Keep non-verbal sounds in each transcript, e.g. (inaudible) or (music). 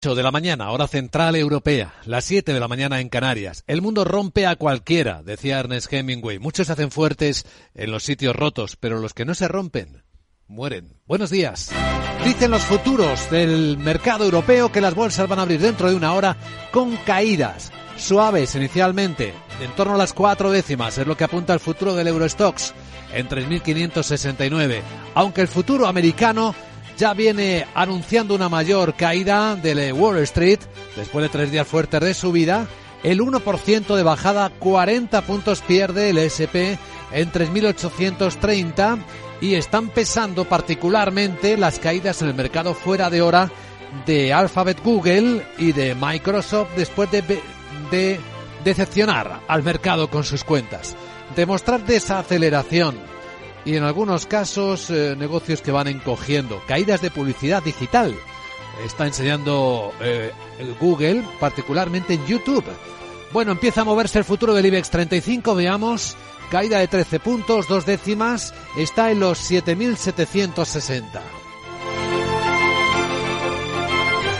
de la mañana, hora central europea, las 7 de la mañana en Canarias. El mundo rompe a cualquiera, decía Ernest Hemingway. Muchos se hacen fuertes en los sitios rotos, pero los que no se rompen, mueren. Buenos días. Dicen los futuros del mercado europeo que las bolsas van a abrir dentro de una hora con caídas suaves inicialmente, en torno a las cuatro décimas, es lo que apunta el futuro del Eurostox, en 3.569. Aunque el futuro americano ya viene anunciando una mayor caída de Wall Street después de tres días fuertes de subida. El 1% de bajada, 40 puntos pierde el SP en 3.830 y están pesando particularmente las caídas en el mercado fuera de hora de Alphabet Google y de Microsoft después de, de decepcionar al mercado con sus cuentas. Demostrar desaceleración y en algunos casos eh, negocios que van encogiendo, caídas de publicidad digital. Está enseñando eh, Google, particularmente en YouTube. Bueno, empieza a moverse el futuro del IBEX 35, veamos. Caída de 13 puntos, dos décimas, está en los 7.760.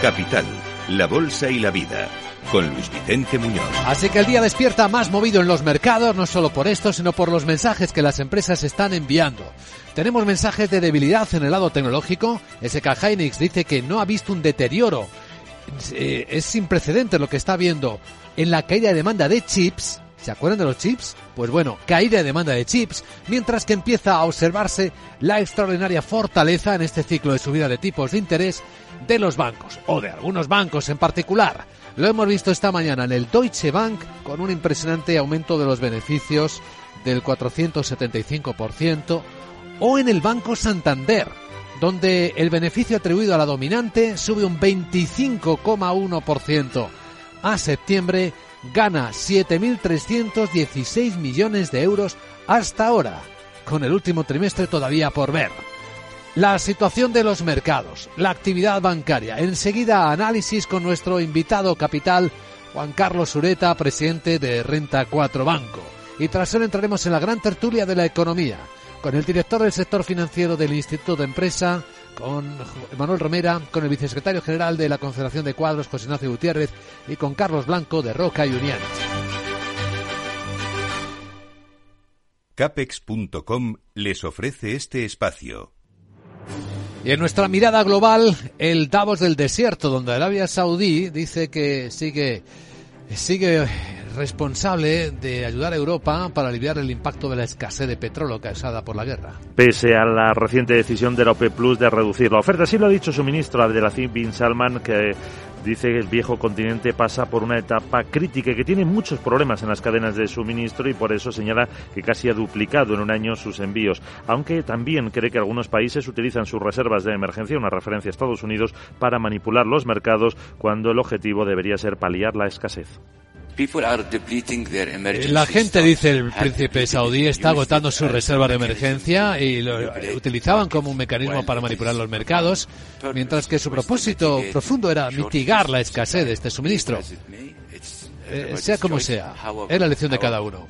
Capital, la Bolsa y la Vida con Luis Vicente Muñoz. Así que el día despierta más movido en los mercados, no solo por esto, sino por los mensajes que las empresas están enviando. Tenemos mensajes de debilidad en el lado tecnológico. SK Hynix dice que no ha visto un deterioro. Eh, es sin precedentes lo que está viendo en la caída de demanda de chips. ¿Se acuerdan de los chips? Pues bueno, caída de demanda de chips, mientras que empieza a observarse la extraordinaria fortaleza en este ciclo de subida de tipos de interés de los bancos, o de algunos bancos en particular. Lo hemos visto esta mañana en el Deutsche Bank con un impresionante aumento de los beneficios del 475% o en el Banco Santander, donde el beneficio atribuido a la dominante sube un 25,1%. A septiembre gana 7.316 millones de euros hasta ahora, con el último trimestre todavía por ver. La situación de los mercados, la actividad bancaria. Enseguida análisis con nuestro invitado capital, Juan Carlos Ureta, presidente de Renta 4 Banco. Y tras él entraremos en la gran tertulia de la economía, con el director del sector financiero del Instituto de Empresa, con Manuel Romera, con el vicesecretario general de la Confederación de Cuadros, José Ignacio Gutiérrez, y con Carlos Blanco de Roca y Unión. Capex.com les ofrece este espacio. Y en nuestra mirada global, el Davos del desierto, donde Arabia Saudí dice que sigue, sigue responsable de ayudar a Europa para aliviar el impacto de la escasez de petróleo causada por la guerra. Pese a la reciente decisión de la OPEP Plus de reducir la oferta, así lo ha dicho su ministro Abdelaziz bin Salman, que dice que el viejo continente pasa por una etapa crítica y que tiene muchos problemas en las cadenas de suministro y por eso señala que casi ha duplicado en un año sus envíos, aunque también cree que algunos países utilizan sus reservas de emergencia, una referencia a Estados Unidos, para manipular los mercados cuando el objetivo debería ser paliar la escasez. La gente, dice el príncipe saudí, está agotando sus reservas de emergencia y lo utilizaban como un mecanismo para manipular los mercados, mientras que su propósito profundo era mitigar la escasez de este suministro. Eh, sea como sea, es la elección de cada uno.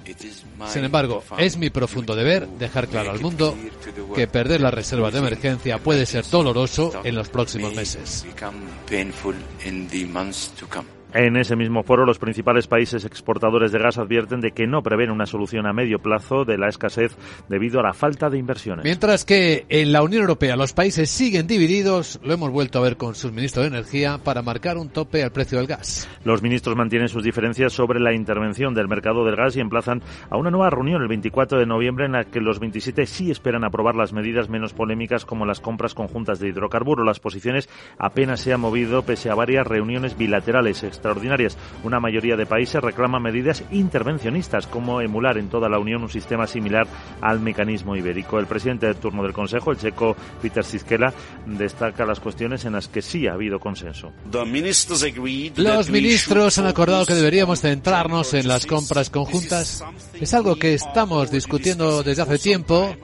Sin embargo, es mi profundo deber dejar claro al mundo que perder las reservas de emergencia puede ser doloroso en los próximos meses. En ese mismo foro, los principales países exportadores de gas advierten de que no prevén una solución a medio plazo de la escasez debido a la falta de inversiones. Mientras que en la Unión Europea los países siguen divididos, lo hemos vuelto a ver con sus ministros de Energía para marcar un tope al precio del gas. Los ministros mantienen sus diferencias sobre la intervención del mercado del gas y emplazan a una nueva reunión el 24 de noviembre en la que los 27 sí esperan aprobar las medidas menos polémicas como las compras conjuntas de hidrocarburos. Las posiciones apenas se han movido pese a varias reuniones bilaterales extraordinarias. Una mayoría de países reclama medidas intervencionistas, como emular en toda la Unión un sistema similar al mecanismo ibérico. El presidente de turno del Consejo, el checo Peter Siskela, destaca las cuestiones en las que sí ha habido consenso. Los ministros han acordado que deberíamos centrarnos en las compras conjuntas. Es algo que estamos discutiendo desde hace tiempo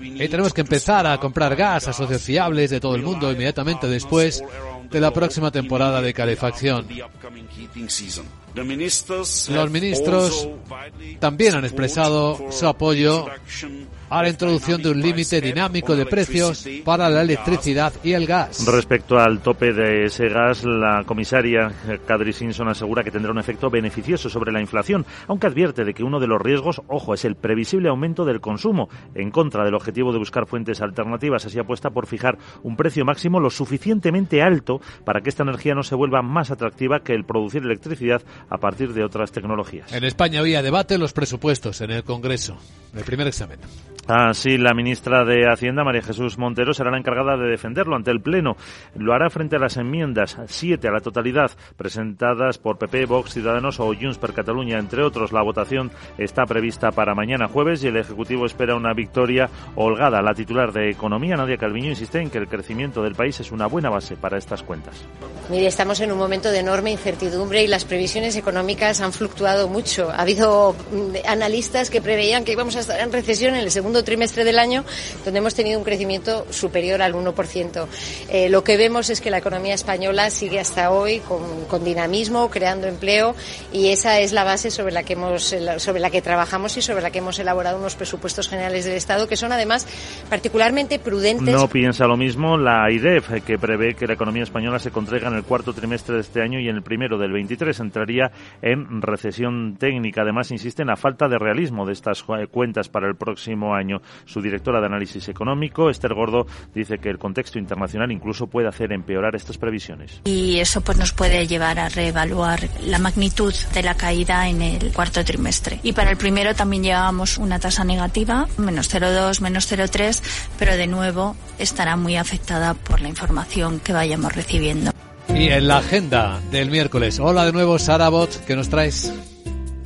y tenemos que empezar a comprar gas a socios fiables de todo el mundo inmediatamente después de la próxima temporada de calefacción. Los ministros también han expresado su apoyo a la introducción de un límite dinámico de precios para la electricidad y el gas. Respecto al tope de ese gas, la comisaria Kadri Simpson asegura que tendrá un efecto beneficioso sobre la inflación, aunque advierte de que uno de los riesgos, ojo, es el previsible aumento del consumo, en contra del objetivo de buscar fuentes alternativas. Así apuesta por fijar un precio máximo lo suficientemente alto para que esta energía no se vuelva más atractiva que el producir electricidad a partir de otras tecnologías. En España había debate los presupuestos en el Congreso, el primer examen. Así, la ministra de Hacienda, María Jesús Montero, será la encargada de defenderlo ante el Pleno. Lo hará frente a las enmiendas, siete a la totalidad, presentadas por PP, Vox, Ciudadanos o Junts per Cataluña, entre otros. La votación está prevista para mañana jueves y el Ejecutivo espera una victoria holgada. La titular de Economía, Nadia Calviño, insiste en que el crecimiento del país es una buena base para estas cuentas. Mire, estamos en un momento de enorme incertidumbre y las previsiones económicas han fluctuado mucho. Ha habido mm, analistas que preveían que íbamos a estar en recesión en el segundo trimestre del año, donde hemos tenido un crecimiento superior al 1%. Eh, lo que vemos es que la economía española sigue hasta hoy con, con, dinamismo, creando empleo, y esa es la base sobre la que hemos, sobre la que trabajamos y sobre la que hemos elaborado unos presupuestos generales del Estado, que son además particularmente prudentes. No piensa lo mismo la IDEF, que prevé que la economía española se contraiga en el cuarto trimestre de este año y en el primero del 23 entraría en recesión técnica. Además, insiste en la falta de realismo de estas cuentas para el próximo año. Su directora de análisis económico, Esther Gordo, dice que el contexto internacional incluso puede hacer empeorar estas previsiones. Y eso pues nos puede llevar a reevaluar la magnitud de la caída en el cuarto trimestre. Y para el primero también llevábamos una tasa negativa, menos 0,2, menos 0,3, pero de nuevo estará muy afectada por la información que vayamos recibiendo. Y en la agenda del miércoles. Hola de nuevo, Sara Bot, ¿qué nos traes?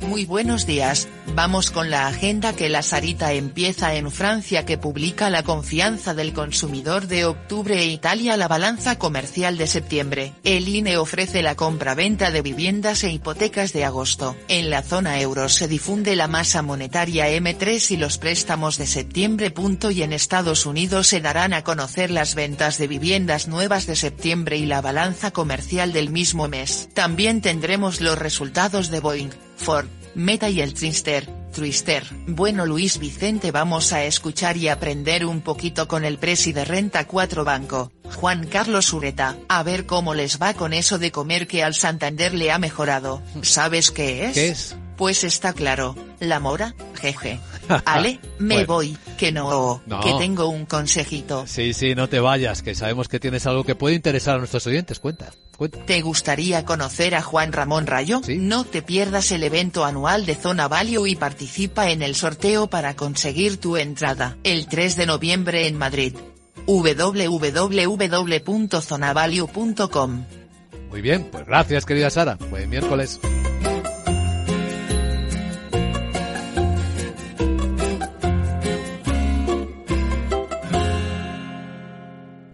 Muy buenos días, vamos con la agenda que la Sarita empieza en Francia que publica la confianza del consumidor de octubre e Italia la balanza comercial de septiembre. El INE ofrece la compra-venta de viviendas e hipotecas de agosto. En la zona euro se difunde la masa monetaria M3 y los préstamos de septiembre. Y en Estados Unidos se darán a conocer las ventas de viviendas nuevas de septiembre y la balanza comercial del mismo mes. También tendremos los resultados de Boeing, Ford, Meta y el Twister, Twister. Bueno Luis Vicente vamos a escuchar y aprender un poquito con el presi de Renta 4 Banco, Juan Carlos Ureta, a ver cómo les va con eso de comer que al Santander le ha mejorado. ¿Sabes qué es? ¿Qué es? Pues está claro, la mora, jeje. Ale, (laughs) me voy, que no, No. que tengo un consejito. Sí, sí, no te vayas, que sabemos que tienes algo que puede interesar a nuestros oyentes. Cuenta, cuenta. ¿Te gustaría conocer a Juan Ramón Rayo? Sí. No te pierdas el evento anual de Zona Value y participa en el sorteo para conseguir tu entrada, el 3 de noviembre en Madrid. www.zonavalue.com Muy bien, pues gracias, querida Sara. Buen miércoles.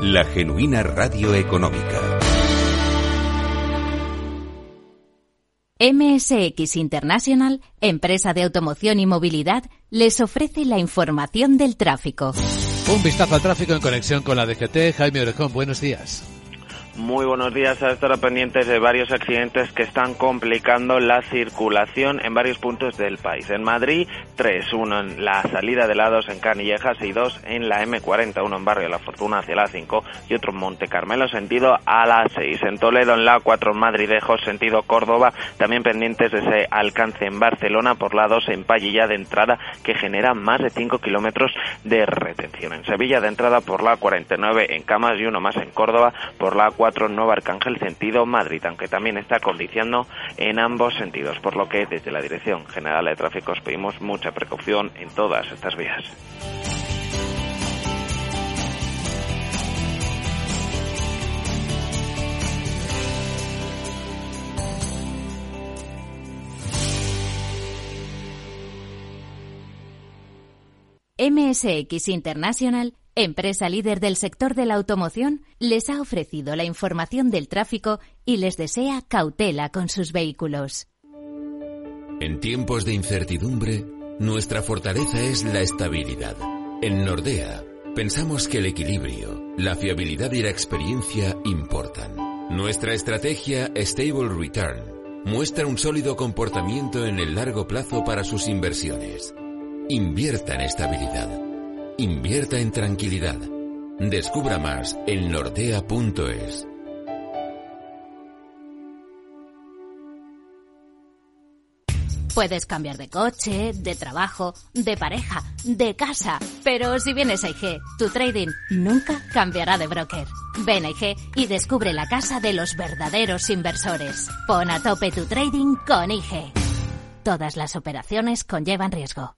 la genuina radio económica. MSX International, empresa de automoción y movilidad, les ofrece la información del tráfico. Un vistazo al tráfico en conexión con la DGT. Jaime Orejón, buenos días. Muy buenos días. A estar pendientes de varios accidentes que están complicando la circulación en varios puntos del país. En Madrid, tres. Uno en la salida de lados en Canillejas y dos en la M40. Uno en Barrio La Fortuna hacia la 5 y otro en Monte Carmelo sentido a la 6. En Toledo en la 4 en Madridejos sentido Córdoba. También pendientes de ese alcance en Barcelona por la 2 en Pallilla de entrada que genera más de 5 kilómetros de retención. En Sevilla de entrada por la 49 en Camas y uno más en Córdoba por la 4 Nueva Arcángel sentido Madrid, aunque también está condiciando en ambos sentidos, por lo que desde la Dirección General de Tráfico os pedimos mucha precaución en todas estas vías. MSX International, empresa líder del sector de la automoción, les ha ofrecido la información del tráfico y les desea cautela con sus vehículos. En tiempos de incertidumbre, nuestra fortaleza es la estabilidad. En Nordea, pensamos que el equilibrio, la fiabilidad y la experiencia importan. Nuestra estrategia Stable Return muestra un sólido comportamiento en el largo plazo para sus inversiones. Invierta en estabilidad. Invierta en tranquilidad. Descubra más en nordea.es. Puedes cambiar de coche, de trabajo, de pareja, de casa, pero si vienes a IG, tu trading nunca cambiará de broker. Ven a IG y descubre la casa de los verdaderos inversores. Pon a tope tu trading con IG. Todas las operaciones conllevan riesgo.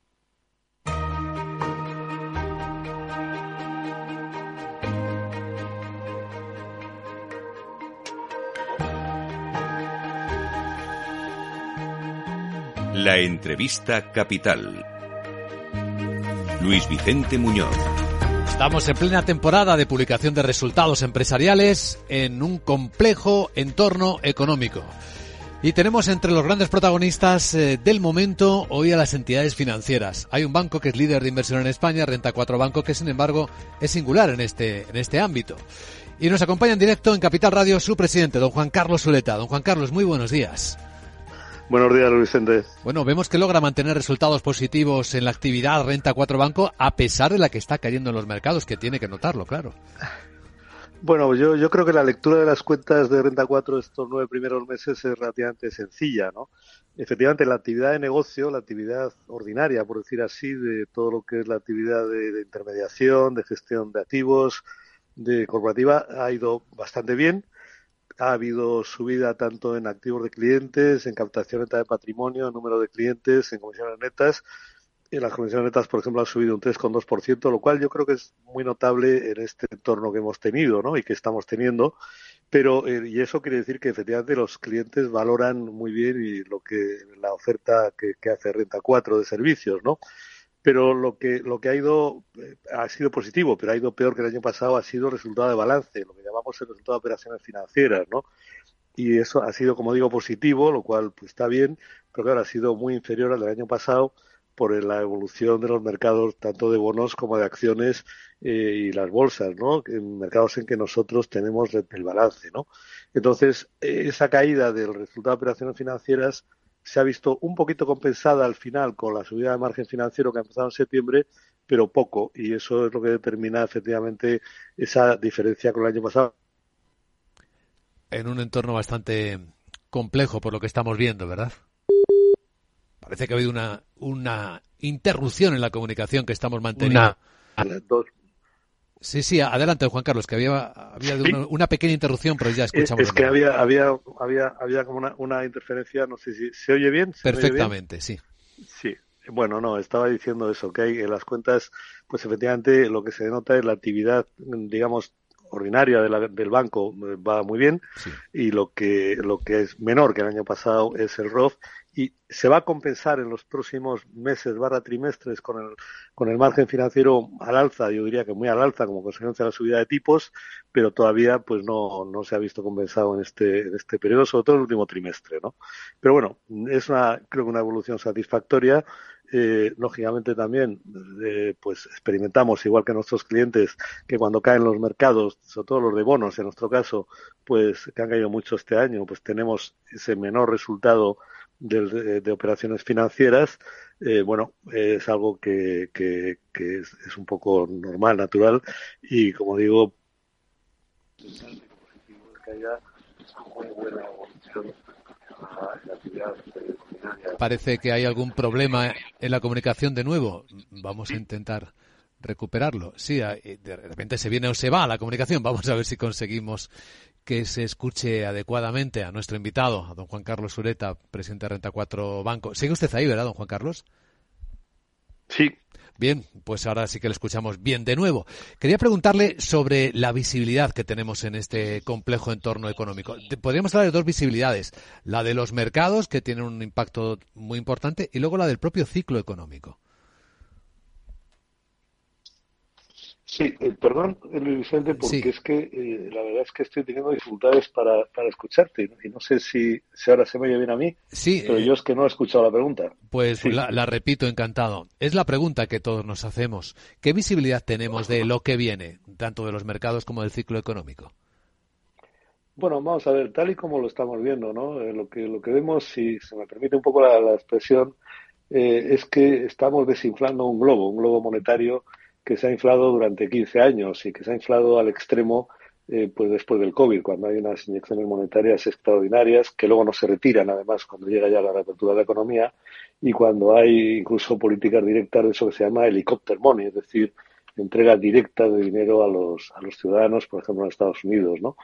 La entrevista capital. Luis Vicente Muñoz. Estamos en plena temporada de publicación de resultados empresariales en un complejo entorno económico. Y tenemos entre los grandes protagonistas eh, del momento hoy a las entidades financieras. Hay un banco que es líder de inversión en España, Renta 4 Banco, que sin embargo es singular en este, en este ámbito. Y nos acompaña en directo en Capital Radio su presidente, don Juan Carlos Zuleta. Don Juan Carlos, muy buenos días. Buenos días, Luis Vicente. Bueno, vemos que logra mantener resultados positivos en la actividad Renta 4 Banco a pesar de la que está cayendo en los mercados, que tiene que notarlo, claro. Bueno, yo, yo creo que la lectura de las cuentas de Renta 4 estos nueve primeros meses es relativamente sencilla, ¿no? Efectivamente, la actividad de negocio, la actividad ordinaria, por decir así, de todo lo que es la actividad de, de intermediación, de gestión de activos, de corporativa, ha ido bastante bien ha habido subida tanto en activos de clientes, en captación neta de patrimonio, en número de clientes, en comisiones netas. En las comisiones netas, por ejemplo, ha subido un 3,2%, lo cual yo creo que es muy notable en este entorno que hemos tenido ¿no? y que estamos teniendo. Pero, eh, y eso quiere decir que efectivamente los clientes valoran muy bien y lo que la oferta que, que hace Renta 4 de servicios, ¿no? Pero lo que lo que ha ido eh, ha sido positivo, pero ha ido peor que el año pasado ha sido el resultado de balance, lo que llamamos el resultado de operaciones financieras, ¿no? Y eso ha sido, como digo, positivo, lo cual pues, está bien, pero claro, ha sido muy inferior al del año pasado por la evolución de los mercados tanto de bonos como de acciones eh, y las bolsas, ¿no? Mercados en que nosotros tenemos el balance, ¿no? Entonces, esa caída del resultado de operaciones financieras se ha visto un poquito compensada al final con la subida de margen financiero que ha empezado en septiembre, pero poco, y eso es lo que determina efectivamente esa diferencia con el año pasado. En un entorno bastante complejo por lo que estamos viendo, ¿verdad? Parece que ha habido una, una interrupción en la comunicación que estamos manteniendo. Dos, Sí, sí, adelante, Juan Carlos, que había, había una, una, pequeña interrupción, pero ya escuchamos. Es, es que había, había, había, había como una, una, interferencia, no sé si se oye bien. ¿Se Perfectamente, oye bien? sí. Sí, bueno, no, estaba diciendo eso, que hay en las cuentas, pues efectivamente lo que se denota es la actividad, digamos, ordinaria de la, del banco va muy bien sí. y lo que lo que es menor que el año pasado es el ROF y se va a compensar en los próximos meses barra trimestres con el, con el margen financiero al alza, yo diría que muy al alza como consecuencia de la subida de tipos, pero todavía pues no, no se ha visto compensado en este, en este periodo, sobre todo en el último trimestre, ¿no? Pero bueno, es una, creo que una evolución satisfactoria. Eh, lógicamente también eh, pues experimentamos igual que nuestros clientes que cuando caen los mercados, sobre todo los de bonos en nuestro caso, pues que han caído mucho este año, pues tenemos ese menor resultado de, de operaciones financieras, eh, bueno, es algo que, que, que es, es, un poco normal, natural, y como digo, Parece que hay algún problema en la comunicación de nuevo. Vamos a intentar recuperarlo. Sí, de repente se viene o se va la comunicación. Vamos a ver si conseguimos que se escuche adecuadamente a nuestro invitado, a don Juan Carlos Sureta, presidente de Renta 4 Banco. ¿Sigue usted ahí, verdad, don Juan Carlos? Sí. Bien, pues ahora sí que le escuchamos bien de nuevo. Quería preguntarle sobre la visibilidad que tenemos en este complejo entorno económico. Podríamos hablar de dos visibilidades, la de los mercados, que tienen un impacto muy importante, y luego la del propio ciclo económico. Sí, eh, perdón, Luis Vicente, porque es que eh, la verdad es que estoy teniendo dificultades para, para escucharte y no sé si, si, ahora se me oye bien a mí, sí, pero eh, yo es que no he escuchado la pregunta. Pues Sí. la, la repito encantado. Es la pregunta que todos nos hacemos. ¿Qué visibilidad tenemos de lo que viene, tanto de los mercados como del ciclo económico? Bueno, vamos a ver, tal y como lo estamos viendo, ¿no? Lo que lo que vemos, si se me permite un poco la, la expresión, es que estamos desinflando un globo, un globo monetario que se ha inflado durante 15 años y que se ha inflado al extremo eh, pues después del COVID, cuando hay unas inyecciones monetarias extraordinarias que luego no se retiran, además, cuando llega ya la reapertura de la economía y cuando hay incluso políticas directas de eso que se llama helicóptero money, es decir, entrega directa de dinero a los, a los ciudadanos, por ejemplo, en Estados Unidos, ¿no?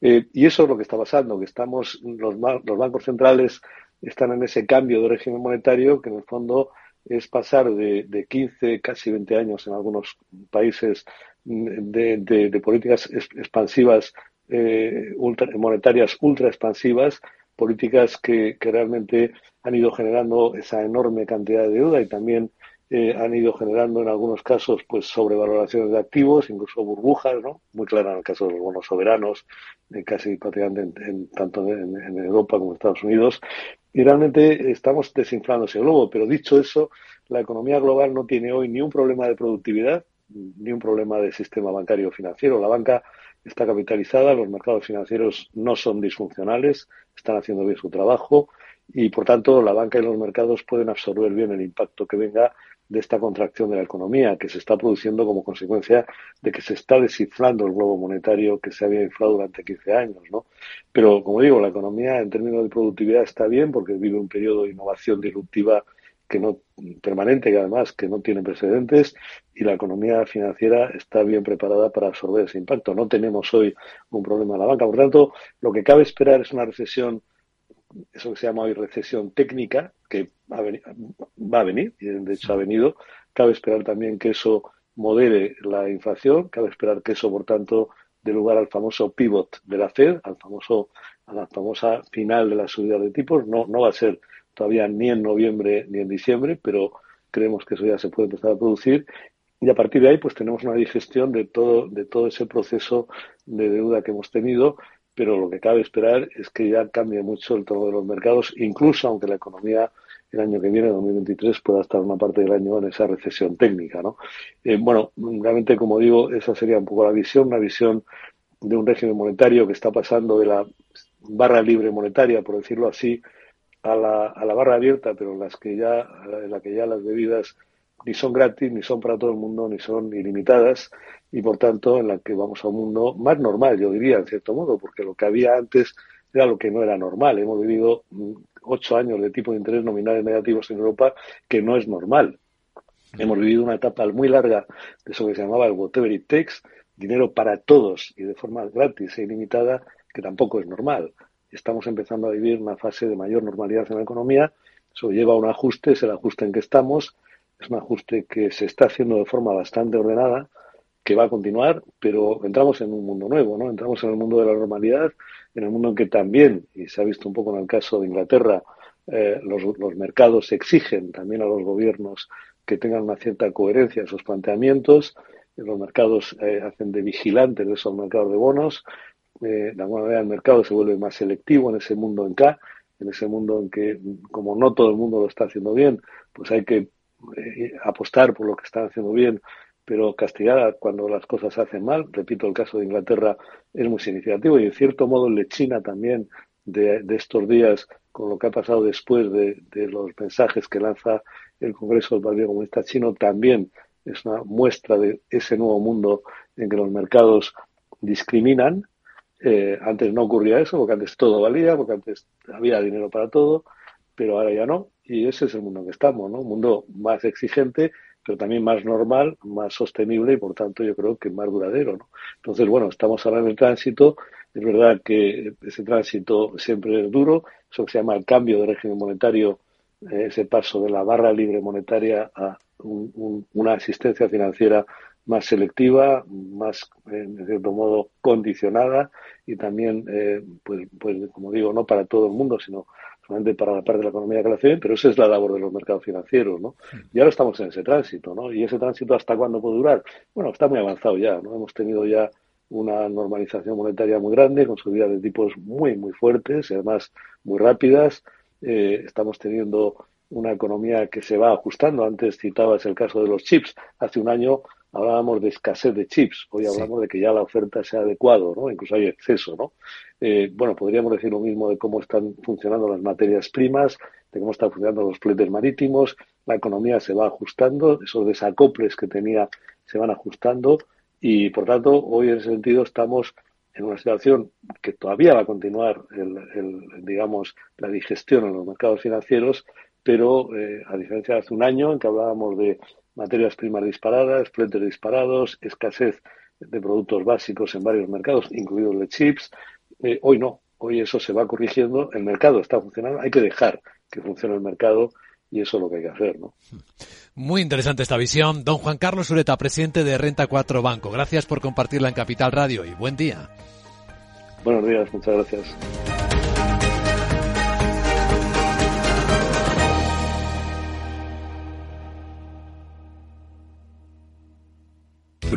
Eh, y eso es lo que está pasando, que estamos, los, los bancos centrales están en ese cambio de régimen monetario que en el fondo es pasar de, de 15, casi 20 años en algunos países de, políticas expansivas, eh, ultra- monetarias ultra expansivas, políticas que, que realmente han ido generando esa enorme cantidad de deuda y también eh, han ido generando en algunos casos pues sobrevaloraciones de activos, incluso burbujas, ¿no? Muy clara en el caso de los bonos soberanos, eh, casi prácticamente en, en- tanto en, en Europa como en Estados Unidos. Y realmente estamos desinflando ese globo, pero dicho eso, la economía global no tiene hoy ni un problema de productividad, ni un problema de sistema bancario financiero. La banca está capitalizada, los mercados financieros no son disfuncionales, están haciendo bien su trabajo y, por tanto, la banca y los mercados pueden absorber bien el impacto que venga de esta contracción de la economía que se está produciendo como consecuencia de que se está desinflando el globo monetario que se había inflado durante 15 años, ¿no? Pero, como digo, la economía en términos de productividad está bien porque vive un periodo de innovación disruptiva que no permanente, que además que no tiene precedentes y la economía financiera está bien preparada para absorber ese impacto. No tenemos hoy un problema en la banca. Por tanto, lo que cabe esperar es una recesión, eso que se llama hoy recesión técnica, que va a venir, va a venir y de hecho ha venido. Cabe esperar también que eso modere la inflación, cabe esperar que eso, por tanto, dé lugar al famoso pivot de la Fed, al famoso, a la famosa final de la subida de tipos. No, no va a ser todavía ni en noviembre ni en diciembre, pero creemos que eso ya se puede empezar a producir. Y a partir de ahí, pues tenemos una digestión de todo, de todo ese proceso de deuda que hemos tenido, pero lo que cabe esperar es que ya cambie mucho el tono de los mercados, incluso aunque la economía el año que viene, 2023, pueda estar una parte del año en esa recesión técnica, ¿no? Eh, bueno, realmente, como digo, esa sería un poco la visión, una visión de un régimen monetario que está pasando de la barra libre monetaria, por decirlo así, a la, a la barra abierta, pero en las que ya, en la que ya las bebidas ni son gratis, ni son para todo el mundo, ni son ilimitadas, y por tanto en la que vamos a un mundo más normal, yo diría, en cierto modo, porque lo que había antes era lo que no era normal. Hemos vivido mm, ocho años de tipo de interés nominales negativos en Europa, que no es normal. Hemos vivido una etapa muy larga de eso que se llamaba el whatever it takes, dinero para todos y de forma gratis e ilimitada, que tampoco es normal. Estamos empezando a vivir una fase de mayor normalidad en la economía. Eso lleva a un ajuste, es el ajuste en que estamos. Es un ajuste que se está haciendo de forma bastante ordenada, que va a continuar, pero entramos en un mundo nuevo, ¿no? Entramos en el mundo de la normalidad, en el mundo en que también, y se ha visto un poco en el caso de Inglaterra, eh, los, los mercados exigen también a los gobiernos que tengan una cierta coherencia en sus planteamientos. Los mercados eh, hacen de vigilantes de esos mercados de bonos. Eh, de manera el mercado se vuelve más selectivo en ese mundo en K, en ese mundo en que, como no todo el mundo lo está haciendo bien, pues hay que eh, apostar por lo que están haciendo bien, pero castigar cuando las cosas se hacen mal. Repito, el caso de Inglaterra es muy significativo y en cierto modo el de China también de, estos días con lo que ha pasado después de, de, los mensajes que lanza el Congreso del Partido Comunista Chino también es una muestra de ese nuevo mundo en que los mercados discriminan. Eh, antes no ocurría eso, porque antes todo valía, porque antes había dinero para todo, pero ahora ya no. Y ese es el mundo en que estamos, ¿no? Un mundo más exigente, pero también más normal, más sostenible y por tanto yo creo que más duradero. Entonces, bueno, estamos ahora en el tránsito Es verdad que ese tránsito siempre es duro, eso se llama el cambio de régimen monetario, eh, ese paso de la barra libre monetaria a una asistencia financiera más selectiva, más, en cierto modo, condicionada y también, eh, pues, pues, como digo, no para todo el mundo, sino para la parte de la economía que la hace pero esa es la labor de los mercados financieros, ¿no? Y ahora estamos en ese tránsito, ¿no? ¿Y ese tránsito hasta cuándo puede durar? Bueno, está muy avanzado ya, ¿no? Hemos tenido ya una normalización monetaria muy grande, con subidas de tipos muy, muy fuertes y además muy rápidas. Eh, estamos teniendo una economía que se va ajustando. Antes citabas el caso de los chips. Hace un año hablábamos de escasez de chips. Hoy hablamos de que ya la oferta se ha adecuado, ¿no? Incluso hay exceso, ¿no? Eh, bueno, podríamos decir lo mismo de cómo están funcionando las materias primas, de cómo están funcionando los fletes marítimos. La economía se va ajustando, esos desacoples que tenía se van ajustando y, por tanto, hoy en ese sentido estamos en una situación que todavía va a continuar, el, digamos, la digestión en los mercados financieros, pero eh, a diferencia de hace un año en que hablábamos de materias primas disparadas, fletes disparados, escasez de productos básicos en varios mercados, incluidos los chips, eh, hoy no, hoy eso se va corrigiendo, el mercado está funcionando, hay que dejar que funcione el mercado y eso es lo que hay que hacer, ¿no? Muy interesante esta visión. Don Juan Carlos Ureta, presidente de Renta 4 Banco. Gracias por compartirla en Capital Radio y buen día. Buenos días, muchas gracias.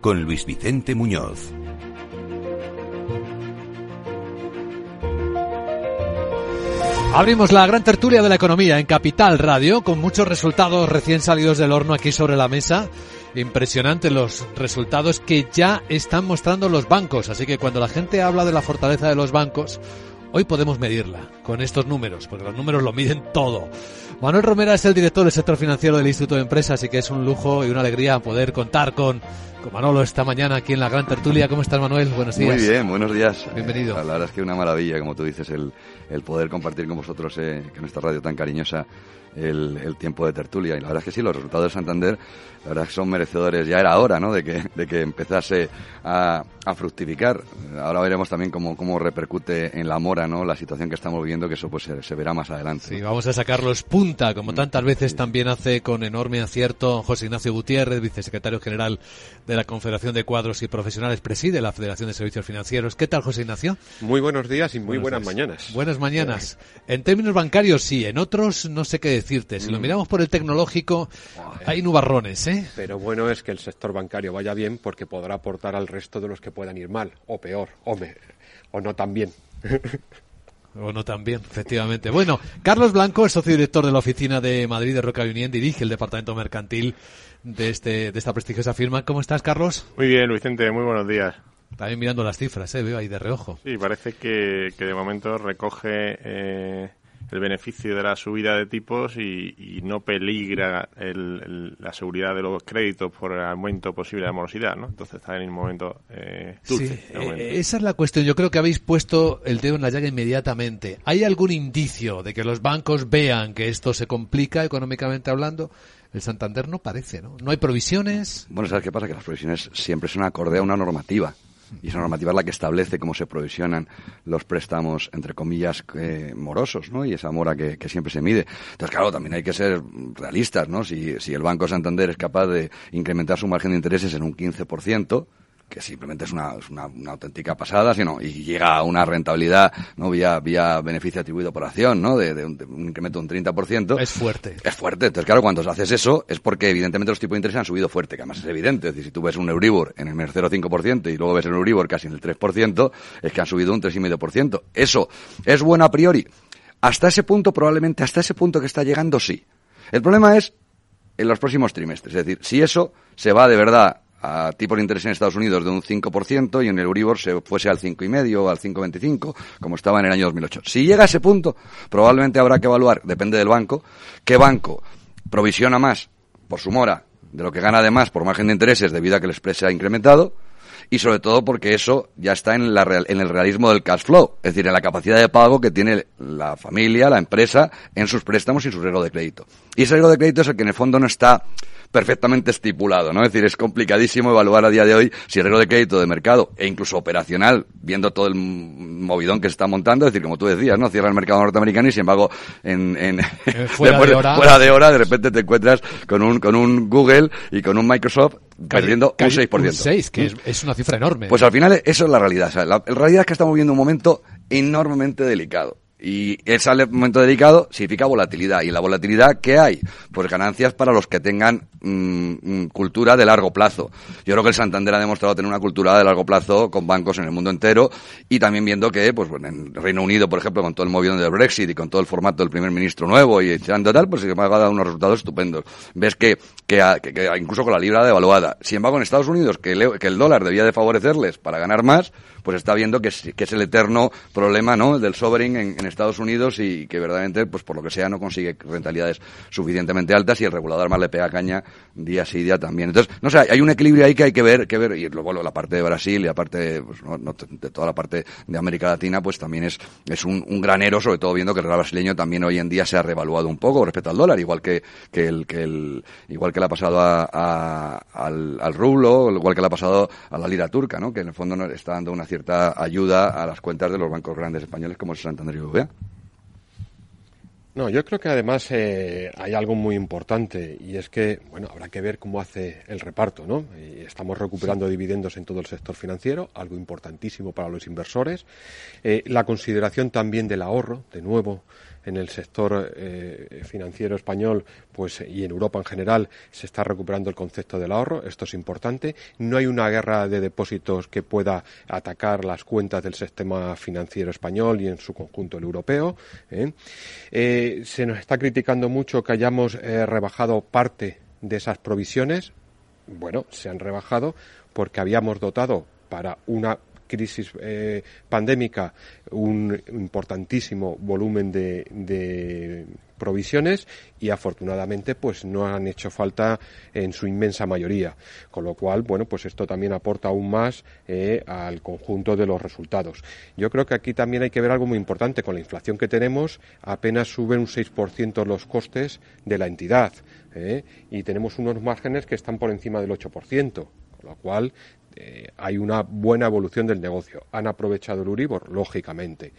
con Luis Vicente Muñoz. Abrimos la gran tertulia de la economía en Capital Radio con muchos resultados recién salidos del horno aquí sobre la mesa. Impresionantes los resultados que ya están mostrando los bancos. Así que cuando la gente habla de la fortaleza de los bancos, hoy podemos medirla con estos números, porque los números lo miden todo. Manuel Romera es el director del sector financiero del Instituto de Empresas y que es un lujo y una alegría poder contar con, con Manolo esta mañana aquí en la Gran Tertulia. ¿Cómo estás, Manuel? Buenos días. Muy bien, buenos días. Bienvenido. La verdad es que una maravilla, como tú dices, el, el poder compartir con vosotros, eh, esta radio tan cariñosa, el, el, tiempo de tertulia. Y la verdad es que sí, los resultados de Santander, la verdad es que son merecedores. Ya era hora, ¿no?, de que, de que empezase a, a fructificar. Ahora veremos también cómo, cómo repercute en la mora, ¿no?, la situación que estamos viviendo, que eso pues se, se verá más adelante. Sí, vamos a sacarlos punta, como tantas veces también hace con enorme acierto José Ignacio Gutiérrez, vicesecretario general de la Confederación de Cuadros y Profesionales, preside la Federación de Servicios Financieros. ¿Qué tal, José Ignacio? Muy buenos días y muy buenas mañanas. Buenas mañanas. En términos bancarios sí, en otros no sé qué decirte. Si lo mm. miramos por el tecnológico, hay nubarrones, ¿eh? Pero bueno es que el sector bancario vaya bien porque podrá aportar al resto de los que puedan ir mal, o peor, o, o no tan bien. (laughs) O no también, efectivamente. Bueno, Carlos Blanco es socio director de la oficina de Madrid de Roca Unión, dirige el departamento mercantil de, este, de esta prestigiosa firma. ¿Cómo estás, Carlos? Muy bien, Vicente, muy buenos días. También mirando las cifras, ¿eh? veo ahí de reojo. Sí, parece que, que de momento recoge eh, el beneficio de la subida de tipos y, no peligra la seguridad de los créditos por el aumento posible de morosidad, ¿no? Entonces está en un momento eh, dulce. Eh, esa es la cuestión. Yo creo que habéis puesto el dedo en la llaga inmediatamente. ¿Hay algún indicio de que los bancos vean que esto se complica económicamente hablando? El Santander no parece, ¿no? No hay provisiones. Bueno, ¿sabes qué pasa? Que las provisiones siempre son acorde a una normativa y esa normativa es la que establece cómo se provisionan los préstamos, entre comillas, eh, morosos, ¿no? Y esa mora que, que, siempre se mide. Entonces, claro, también hay que ser realistas, ¿no? Si, si el Banco Santander es capaz de incrementar su margen de intereses en un 15%, que simplemente es una, una, auténtica pasada, sino, y llega a una rentabilidad, ¿no? Vía, vía beneficio atribuido por acción, ¿no? De, un, incremento de un 30%. Es fuerte. Es fuerte. Entonces, claro, cuando haces eso, es porque evidentemente los tipos de interés han subido fuerte, que además es evidente. Es decir, si tú ves un Euribor en el menos 0,5% y luego ves el Euribor casi en el 3%, es que han subido un 3,5%. Eso, ¿es bueno a priori? Hasta ese punto, probablemente, hasta ese punto que está llegando, sí. El problema es en los próximos trimestres. Es decir, si eso se va de verdad a tipo de interés en Estados Unidos de un 5% y en el Euribor se fuese al 5,5 o al 5,25, como estaba en el año 2008. Si llega a ese punto, probablemente habrá que evaluar, depende del banco, qué banco provisiona más por su mora de lo que gana de más por margen de intereses debido a que el spread ha incrementado y sobre todo porque eso ya está en, la en el realismo del cash flow, es decir, en la capacidad de pago que tiene la familia, la empresa, en sus préstamos y su riesgo de crédito. Y ese riesgo de crédito es el que en el fondo no está perfectamente estipulado, ¿no? Es decir, es complicadísimo evaluar a día de hoy si el riesgo de crédito de mercado e incluso operacional, viendo todo el movidón que se está montando, es decir, como tú decías, ¿no? Cierra el mercado norteamericano y sin embargo, en, en eh, fuera, (laughs) de hora. fuera de hora, de repente te encuentras con un, con un Google y con un Microsoft perdiendo un 6%. Un 6, que es, una cifra enorme. Pues al final eso es la realidad. O sea, la, la realidad es que estamos viviendo un momento enormemente delicado. Y ese momento delicado significa volatilidad. ¿Y la volatilidad qué hay? Pues ganancias para los que tengan mm, mm, cultura de largo plazo. Yo creo que el Santander ha demostrado tener una cultura de largo plazo con bancos en el mundo entero y también viendo que, pues en Reino Unido, por ejemplo, con todo el movimiento del Brexit y con todo el formato del primer ministro nuevo y echando tal, pues se me ha dado unos resultados estupendos. Ves que, que, incluso con la libra devaluada. Sin embargo, en Estados Unidos, que el, que el dólar debía de favorecerles para ganar más, pues está viendo que es, que es el eterno problema, ¿no? Del sovereign en, en Estados Unidos y que verdaderamente, pues por lo que sea, no consigue rentabilidades suficientemente altas y el regulador más le pega caña día sí día también. Entonces, no sé, hay un equilibrio ahí que hay que ver, que ver y luego la parte de Brasil y la parte pues, de toda la parte de América Latina, pues también es, es un, granero, sobre todo viendo que el real brasileño también hoy en día se ha revaluado un poco respecto al dólar, igual que, que el, que el, igual que le ha pasado a, al, al rublo, igual que le ha pasado a la lira turca, ¿no? Que en el fondo está dando una cierta ayuda a las cuentas de los bancos grandes españoles como el Santander y BBVA. No, yo creo que además eh, hay algo muy importante y es que, bueno, habrá que ver cómo hace el reparto, ¿no? estamos recuperando dividendos en todo el sector financiero, algo importantísimo para los inversores. Eh, la consideración también del ahorro, de nuevo, en el sector eh, financiero español pues y en Europa en general se está recuperando el concepto del ahorro esto es importante no hay una guerra de depósitos que pueda atacar las cuentas del sistema financiero español y en su conjunto el europeo ¿eh? Eh, se nos está criticando mucho que hayamos rebajado parte de esas provisiones bueno se han rebajado porque habíamos dotado para una crisis eh, pandémica un importantísimo volumen de, provisiones y afortunadamente pues no han hecho falta en su inmensa mayoría. Con lo cual bueno pues esto también aporta aún más eh, al conjunto de los resultados. Yo creo que aquí también hay que ver algo muy importante. Con la inflación que tenemos apenas suben un 6% los costes de la entidad eh, y tenemos unos márgenes que están por encima del 8% con lo cual eh, hay una buena evolución del negocio. Han aprovechado el Uribor, lógicamente.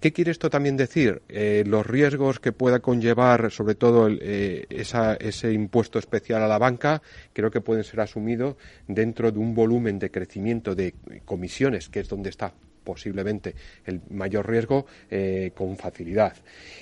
¿Qué quiere esto también decir? Eh, los riesgos que pueda conllevar, sobre todo eh, ese impuesto especial a la banca, creo que pueden ser asumidos dentro de un volumen de crecimiento de comisiones, que es donde está posiblemente el mayor riesgo eh, con facilidad.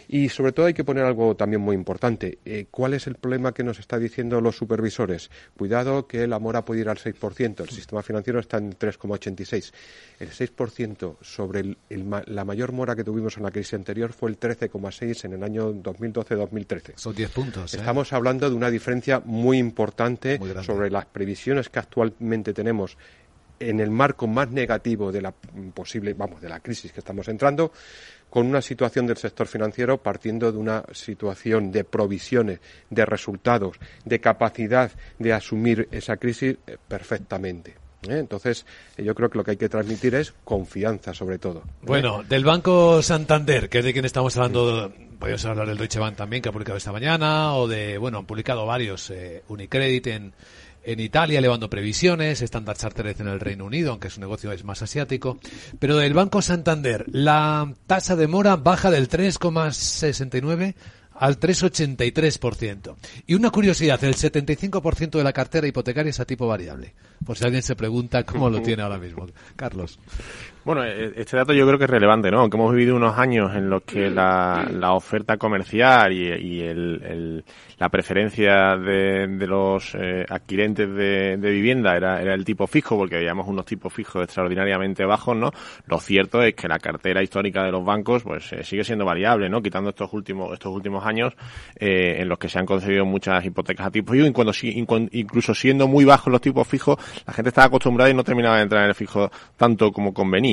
Y sobre todo hay que poner algo también muy importante. Eh, ¿Cuál es el problema que nos está diciendo los supervisores? Cuidado que la mora puede ir al 6%. El sistema financiero está en 3,86. El 6% sobre la mayor mora que tuvimos en la crisis anterior fue el 13,6 en el año 2012-2013. Son 10 puntos. ¿eh? Estamos hablando de una diferencia muy importante sobre las previsiones que actualmente tenemos en el marco más negativo de la posible, vamos, de la crisis que estamos entrando, con una situación del sector financiero partiendo de una situación de provisiones, de resultados, de capacidad de asumir esa crisis eh, perfectamente. ¿eh? Entonces, eh, yo creo que lo que hay que transmitir es confianza, sobre todo. Bueno, del Banco Santander, que es de quien estamos hablando, podemos hablar del Deutsche Bank también, que ha publicado esta mañana, o de, bueno, han publicado varios, Unicredit en, en Italia elevando previsiones, Standard Chartered en el Reino Unido, aunque su negocio es más asiático. Pero del Banco Santander, la tasa de mora baja del 3,69 al 3,83%. Y una curiosidad, el 75% de la cartera hipotecaria es a tipo variable. Por si alguien se pregunta cómo lo tiene ahora mismo. Carlos. Bueno, e, este dato yo creo que es relevante, ¿no? Aunque hemos vivido unos años en los que la, oferta comercial y, el, la preferencia de, los eh, adquirentes de, vivienda era, el tipo fijo, porque veíamos unos tipos fijos extraordinariamente bajos, ¿no? Lo cierto es que la cartera histórica de los bancos, pues eh, sigue siendo variable, ¿no? Quitando estos últimos estos últimos años eh, en los que se han concedido muchas hipotecas a tipo fijo, y cuando, incluso siendo muy bajos los tipos fijos, la gente estaba acostumbrada y no terminaba de entrar en el fijo tanto como convenía.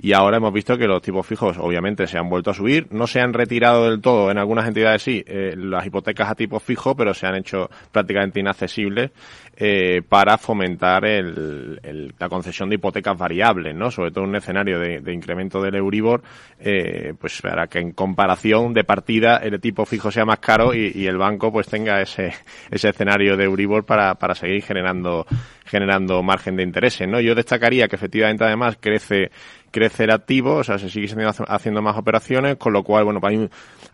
Y ahora hemos visto que los tipos fijos obviamente se han vuelto a subir, no se han retirado del todo, en algunas entidades sí, eh, las hipotecas a tipo fijo, pero se han hecho prácticamente inaccesibles eh, para fomentar la concesión de hipotecas variables, ¿no? Sobre todo en un escenario de, incremento del Euribor, eh, pues para que en comparación de partida el tipo fijo sea más caro y, el banco pues tenga ese, ese escenario de Euribor para, para seguir generando generando margen de intereses, ¿no? Yo destacaría que efectivamente además crece crecer activo, o sea, se sigue haciendo más operaciones, con lo cual, bueno,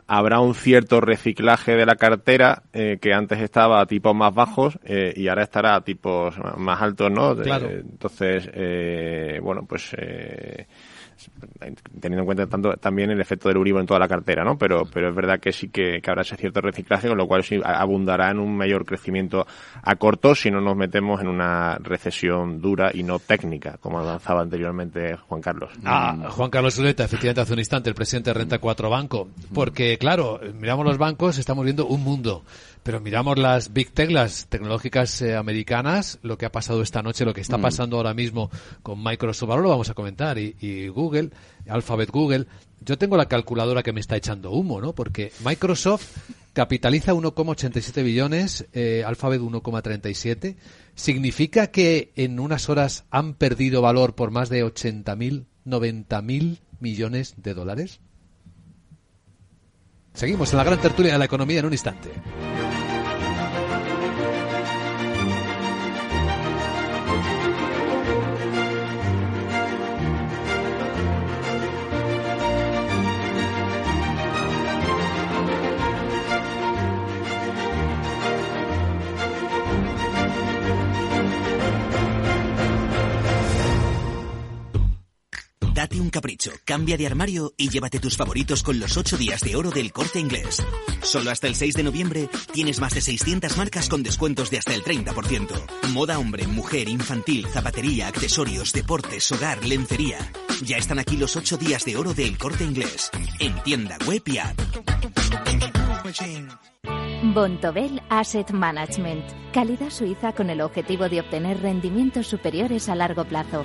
habrá un cierto reciclaje de la cartera eh, que antes estaba a tipos más bajos eh, y ahora estará a tipos más altos, ¿no? Claro. entonces, eh, bueno, pues teniendo en cuenta tanto también el efecto del Uribor en toda la cartera, ¿no? Pero, pero es verdad que sí que, habrá ese cierto reciclaje, con lo cual sí abundará en un mayor crecimiento a corto si no nos metemos en una recesión dura y no técnica, como avanzaba anteriormente Juan Carlos. Ah, Juan Carlos Zuleta, efectivamente hace un instante, el presidente de Renta 4 Banco. Porque, claro, miramos los bancos, estamos viendo un mundo pero miramos las big tech, las tecnológicas eh, americanas, lo que ha pasado esta noche, lo que está mm. pasando ahora mismo con Microsoft, ahora lo vamos a comentar, y, Google, Alphabet Google. Yo tengo la calculadora que me está echando humo, ¿no? Porque Microsoft capitaliza 1,87 billones, eh, Alphabet 1,37. ¿Significa que en unas horas han perdido valor por más de 80.000, 90.000 millones de dólares? Seguimos en la gran tertulia de la economía en un instante. Cambia de armario y llévate tus favoritos con los 8 días de oro del corte inglés. Solo hasta el 6 de noviembre tienes más de 600 marcas con descuentos de hasta el 30%. Moda hombre, mujer, infantil, zapatería, accesorios, deportes, hogar, lencería. Ya están aquí los 8 días de oro del corte inglés. En tienda web y app. Bontobel Asset Management. Calidad suiza con el objetivo de obtener rendimientos superiores a largo plazo.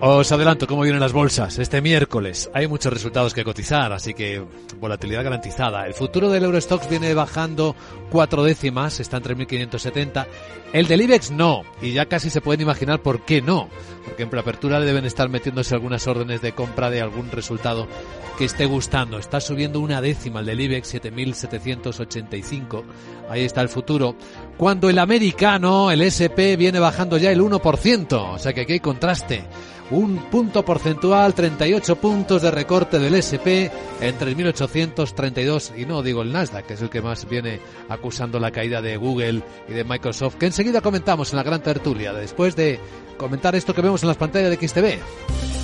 Os adelanto cómo vienen las bolsas. Este miércoles hay muchos resultados que cotizar, así que volatilidad garantizada. El futuro del Eurostox viene bajando cuatro décimas, está en 3.570. El del IBEX no, y ya casi se pueden imaginar por qué no. Porque en preapertura deben estar metiéndose algunas órdenes de compra de algún resultado que esté gustando. Está subiendo una décima el del IBEX, 7.785. Ahí está el futuro. Cuando el americano, el SP, viene bajando ya el 1%. O sea que aquí hay contraste un punto porcentual, 38 puntos de recorte del SP en 3.832 y no digo el Nasdaq, que es el que más viene acusando la caída de Google y de Microsoft, que enseguida comentamos en la gran tertulia, después de comentar esto que vemos en las pantallas de XTV.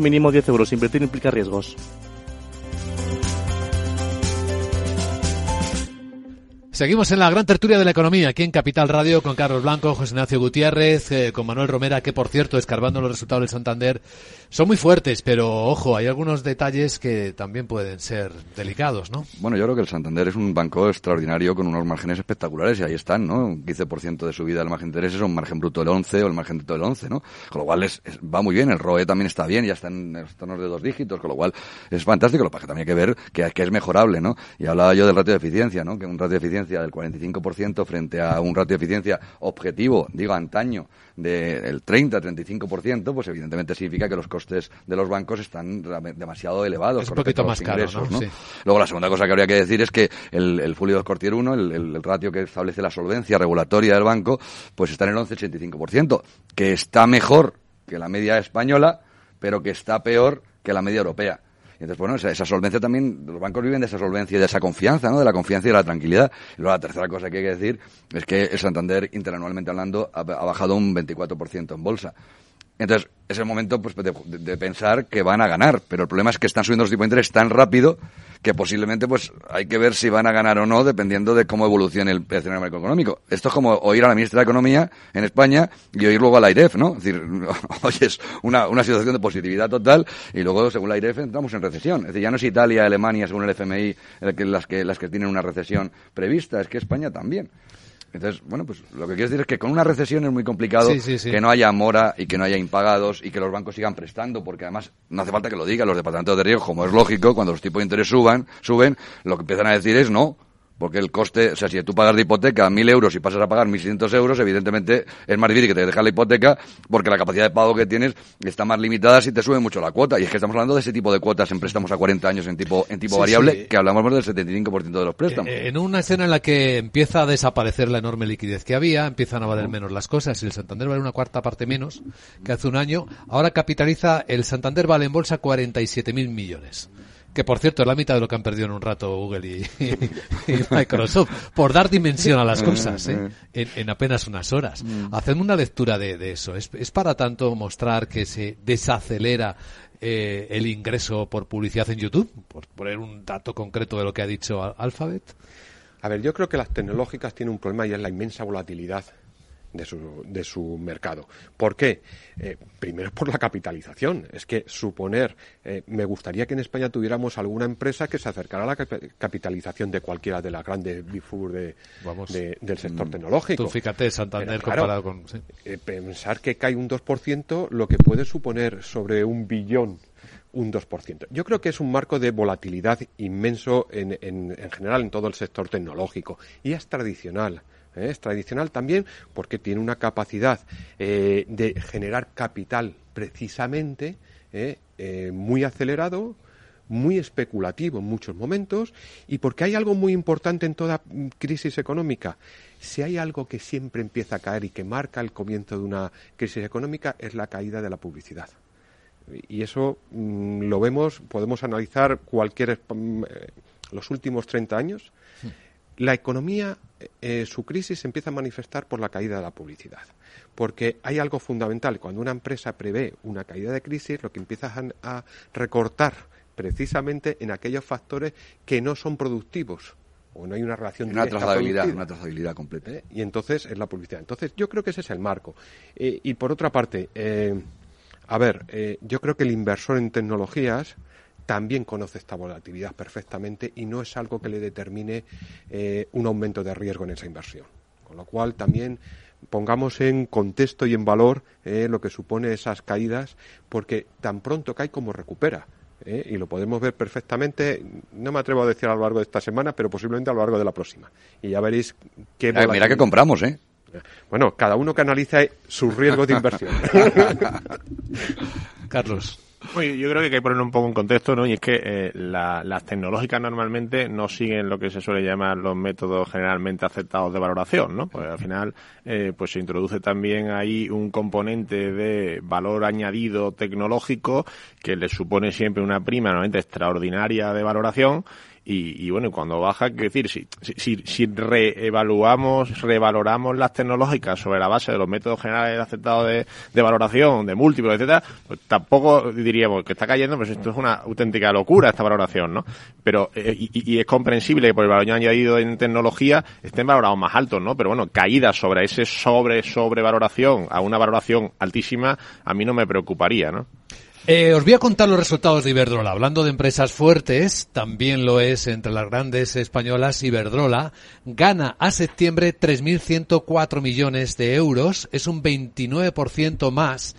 mínimo 10 euros. Invertir implica riesgos. Seguimos en la gran tertulia de la economía, aquí en Capital Radio, con Carlos Blanco, José Ignacio Gutiérrez, eh, con Manuel Romera, que por cierto, escarbando los resultados del Santander, son muy fuertes, pero ojo, hay algunos detalles que también pueden ser delicados, ¿no? Bueno, yo creo que el Santander es un banco extraordinario con unos márgenes espectaculares y ahí están, ¿no? Un 15% de subida del margen de intereses, un margen bruto del 11 o el margen neto del 11, ¿no? Con lo cual es, va muy bien, el ROE también está bien, ya está en los tonos de dos dígitos, con lo cual es fantástico, lo que también hay que ver que, que es mejorable, ¿no? Y hablaba yo del ratio de eficiencia, ¿no? Que un ratio de eficiencia del 45% frente a un ratio de eficiencia objetivo, digo antaño, del 30-35%, pues evidentemente significa que los costes de los bancos están demasiado elevados. Es un poquito más caro, ¿no? Luego la segunda cosa que habría que decir es que el, el Fully Cortier 1, el, el, ratio que establece la solvencia regulatoria del banco, pues está en el 11-85%, que está mejor que la media española, pero que está peor que la media europea entonces, bueno, esa, solvencia también, los bancos viven de esa solvencia y de esa confianza, ¿no? De la confianza y de la tranquilidad. Y luego la tercera cosa que hay que decir es que el Santander, interanualmente hablando, ha, bajado un 24% en bolsa. Entonces, es el momento pues, de, de, pensar que van a ganar, pero el problema es que están subiendo los tipos de interés tan rápido que posiblemente pues hay que ver si van a ganar o no dependiendo de cómo evolucione el escenario macroeconómico. Esto es como oír a la ministra de Economía en España y oír luego a la IREF, ¿no? Es decir, (laughs) oyes una, una situación de positividad total y luego según la IREF entramos en recesión. Es decir, ya no es Italia, Alemania, según el FMI, las que, las que tienen una recesión prevista, es que España también. Entonces, bueno, pues lo que quiero decir es que con una recesión es muy complicado que no haya mora y que no haya impagados y que los bancos sigan prestando, porque además no hace falta que lo digan los departamentos de riesgo, como es lógico, cuando los tipos de interés suban, suben, lo que empiezan a decir es no, porque el coste, o sea, si tú pagas de hipoteca 1.000 euros y pasas a pagar 1.600 euros, evidentemente es más difícil que te dejes la hipoteca porque la capacidad de pago que tienes está más limitada si te sube mucho la cuota. Y es que estamos hablando de ese tipo de cuotas en préstamos a 40 años en tipo, en tipo variable, que hablamos más del 75% de los préstamos. Eh, en una escena en la que empieza a desaparecer la enorme liquidez que había, empiezan a valer menos las cosas y el Santander vale una cuarta parte menos que hace un año, ahora capitaliza, el Santander vale en bolsa 47.000 millones que por cierto es la mitad de lo que han perdido en un rato Google y, (laughs) Microsoft, por dar dimensión a las cosas ¿eh? en, apenas unas horas. Mm. Hacedme una lectura de, eso. ¿Es, para tanto mostrar que se desacelera eh, el ingreso por publicidad en YouTube? Por poner un dato concreto de lo que ha dicho Alphabet. A ver, yo creo que las tecnológicas tienen un problema y es la inmensa volatilidad de su, de su mercado. ¿Por qué? Eh, primero por la capitalización. Es que suponer, eh, me gustaría que en España tuviéramos alguna empresa que se acercara a la capitalización de cualquiera de las grandes Big de, del sector mm, tecnológico. Tú fíjate, Santander comparado con... Eh, pensar que cae un 2% lo que puede suponer sobre un billón un 2%. Yo creo que es un marco de volatilidad inmenso en, en, en general en todo el sector tecnológico y es tradicional ¿eh? es tradicional también porque tiene una capacidad eh, de generar capital precisamente ¿eh? muy acelerado, muy especulativo en muchos momentos y porque hay algo muy importante en toda crisis económica. Si hay algo que siempre empieza a caer y que marca el comienzo de una crisis económica es la caída de la publicidad. Y eso mm, lo vemos, podemos analizar cualquier mm, los últimos 30 años. La economía, eh, su crisis empieza a manifestar por la caída de la publicidad. Porque hay algo fundamental. Cuando una empresa prevé una caída de crisis, lo que empieza a, recortar precisamente en aquellos factores que no son productivos o no hay una relación una trazabilidad una trazabilidad completa ¿Eh? y entonces es la publicidad entonces yo creo que ese es el marco eh, y por otra parte a ver yo creo que el inversor en tecnologías también conoce esta volatilidad perfectamente y no es algo que le determine eh, un aumento de riesgo en esa inversión. Con lo cual también pongamos en contexto y en valor eh, lo que supone esas caídas, porque tan pronto cae como recupera. Eh, y lo podemos ver perfectamente, no me atrevo a decir a lo largo de esta semana, pero posiblemente a lo largo de la próxima. Y ya veréis qué... mira que compramos, ¿eh? Bueno, cada uno que analice sus riesgos de inversión. (laughs) Carlos yo creo que hay que ponerlo un poco en contexto, ¿no? Y es que eh, las tecnológicas normalmente no siguen lo que se suele llamar los métodos generalmente aceptados de valoración, ¿no? Pues al final, eh, pues se introduce también ahí un componente de valor añadido tecnológico que le supone siempre una prima normalmente extraordinaria de valoración y, y, bueno, cuando baja, es decir, si, si, si reevaluamos, revaloramos las tecnológicas sobre la base de los métodos generales aceptados de, de valoración, de múltiplos, etcétera, pues tampoco diríamos que está cayendo, pues esto es una auténtica locura esta valoración, ¿no? Pero, eh, y, es comprensible que por el valor añadido en tecnología estén valorados más altos, ¿no? Pero bueno, caídas sobre ese sobre, sobrevaloración a una valoración altísima, a mí no me preocuparía, ¿no? Eh, os voy a contar los resultados de Iberdrola. Hablando de empresas fuertes, también lo es entre las grandes españolas. Iberdrola gana a septiembre 3.104 millones de euros. Es un 29% más,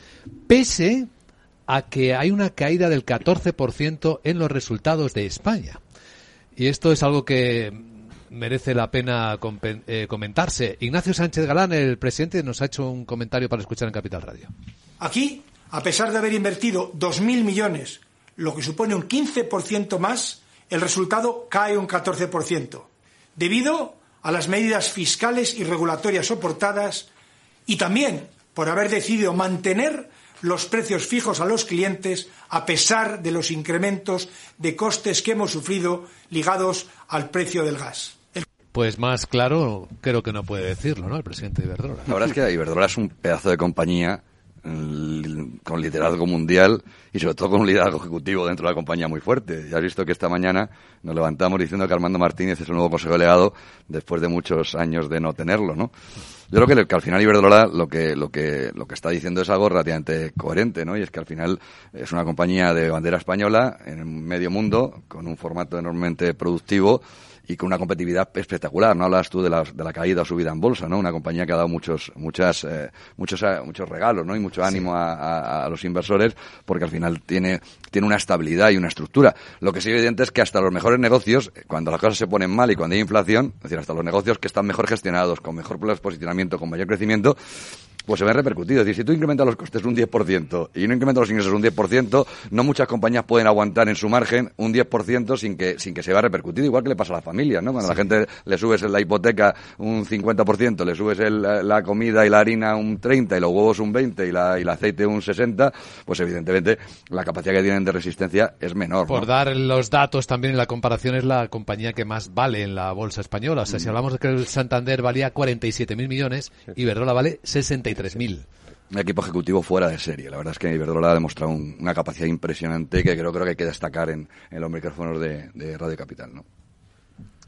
pese a que hay una caída del 14% en los resultados de España. Y esto es algo que merece la pena eh, comentarse. Ignacio Sánchez Galán, el presidente, nos ha hecho un comentario para escuchar en Capital Radio. Aquí a pesar de haber invertido 2.000 millones, lo que supone un 15% más, el resultado cae un 14%, debido a las medidas fiscales y regulatorias soportadas y también por haber decidido mantener los precios fijos a los clientes a pesar de los incrementos de costes que hemos sufrido ligados al precio del gas. Pues más claro creo que no puede decirlo, ¿no? El presidente de Iberdrola. La verdad es que Iberdrola es un pedazo de compañía con liderazgo mundial y sobre todo con un liderazgo ejecutivo dentro de la compañía muy fuerte. Ya has visto que esta mañana nos levantamos diciendo que Armando Martínez es el nuevo consejo delegado después de muchos años de no tenerlo, ¿no? Yo creo que, al final Iberdrola lo que, lo que, lo que está diciendo es algo relativamente coherente, ¿no? Y es que al final es una compañía de bandera española en medio mundo, con un formato enormemente productivo, y con una competitividad espectacular. No hablas tú de la, de la caída o subida en bolsa, ¿no? Una compañía que ha dado muchos, muchas, eh, muchos, eh, muchos regalos, ¿no? Y mucho ánimo a, a, los inversores porque al final tiene, tiene una estabilidad y una estructura. Lo que sí es evidente es que hasta los mejores negocios, cuando las cosas se ponen mal y cuando hay inflación, es decir, hasta los negocios que están mejor gestionados, con mejor posicionamiento, con mayor crecimiento, pues se ve repercutido. Es decir, si tú incrementas los costes un 10% y no incrementas los ingresos un 10%, no muchas compañías pueden aguantar en su margen un 10% sin que, sin que se vea repercutido, igual que le pasa a las familias, ¿no? Cuando a la gente le subes la hipoteca un 50%, le subes el, la comida y la harina un 30% y los huevos un 20% y, la, y el aceite un 60%, pues evidentemente la capacidad que tienen de resistencia es menor. Por dar los datos también, la comparación es la compañía que más vale en la bolsa española. O sea, si mm. hablamos de que el Santander valía 47.000 millones, Iberdrola vale 60 un equipo ejecutivo fuera de serie. La verdad es que Iberdrola ha demostrado una capacidad impresionante que creo, creo que hay que destacar en, los micrófonos de, Radio Capital. ¿no?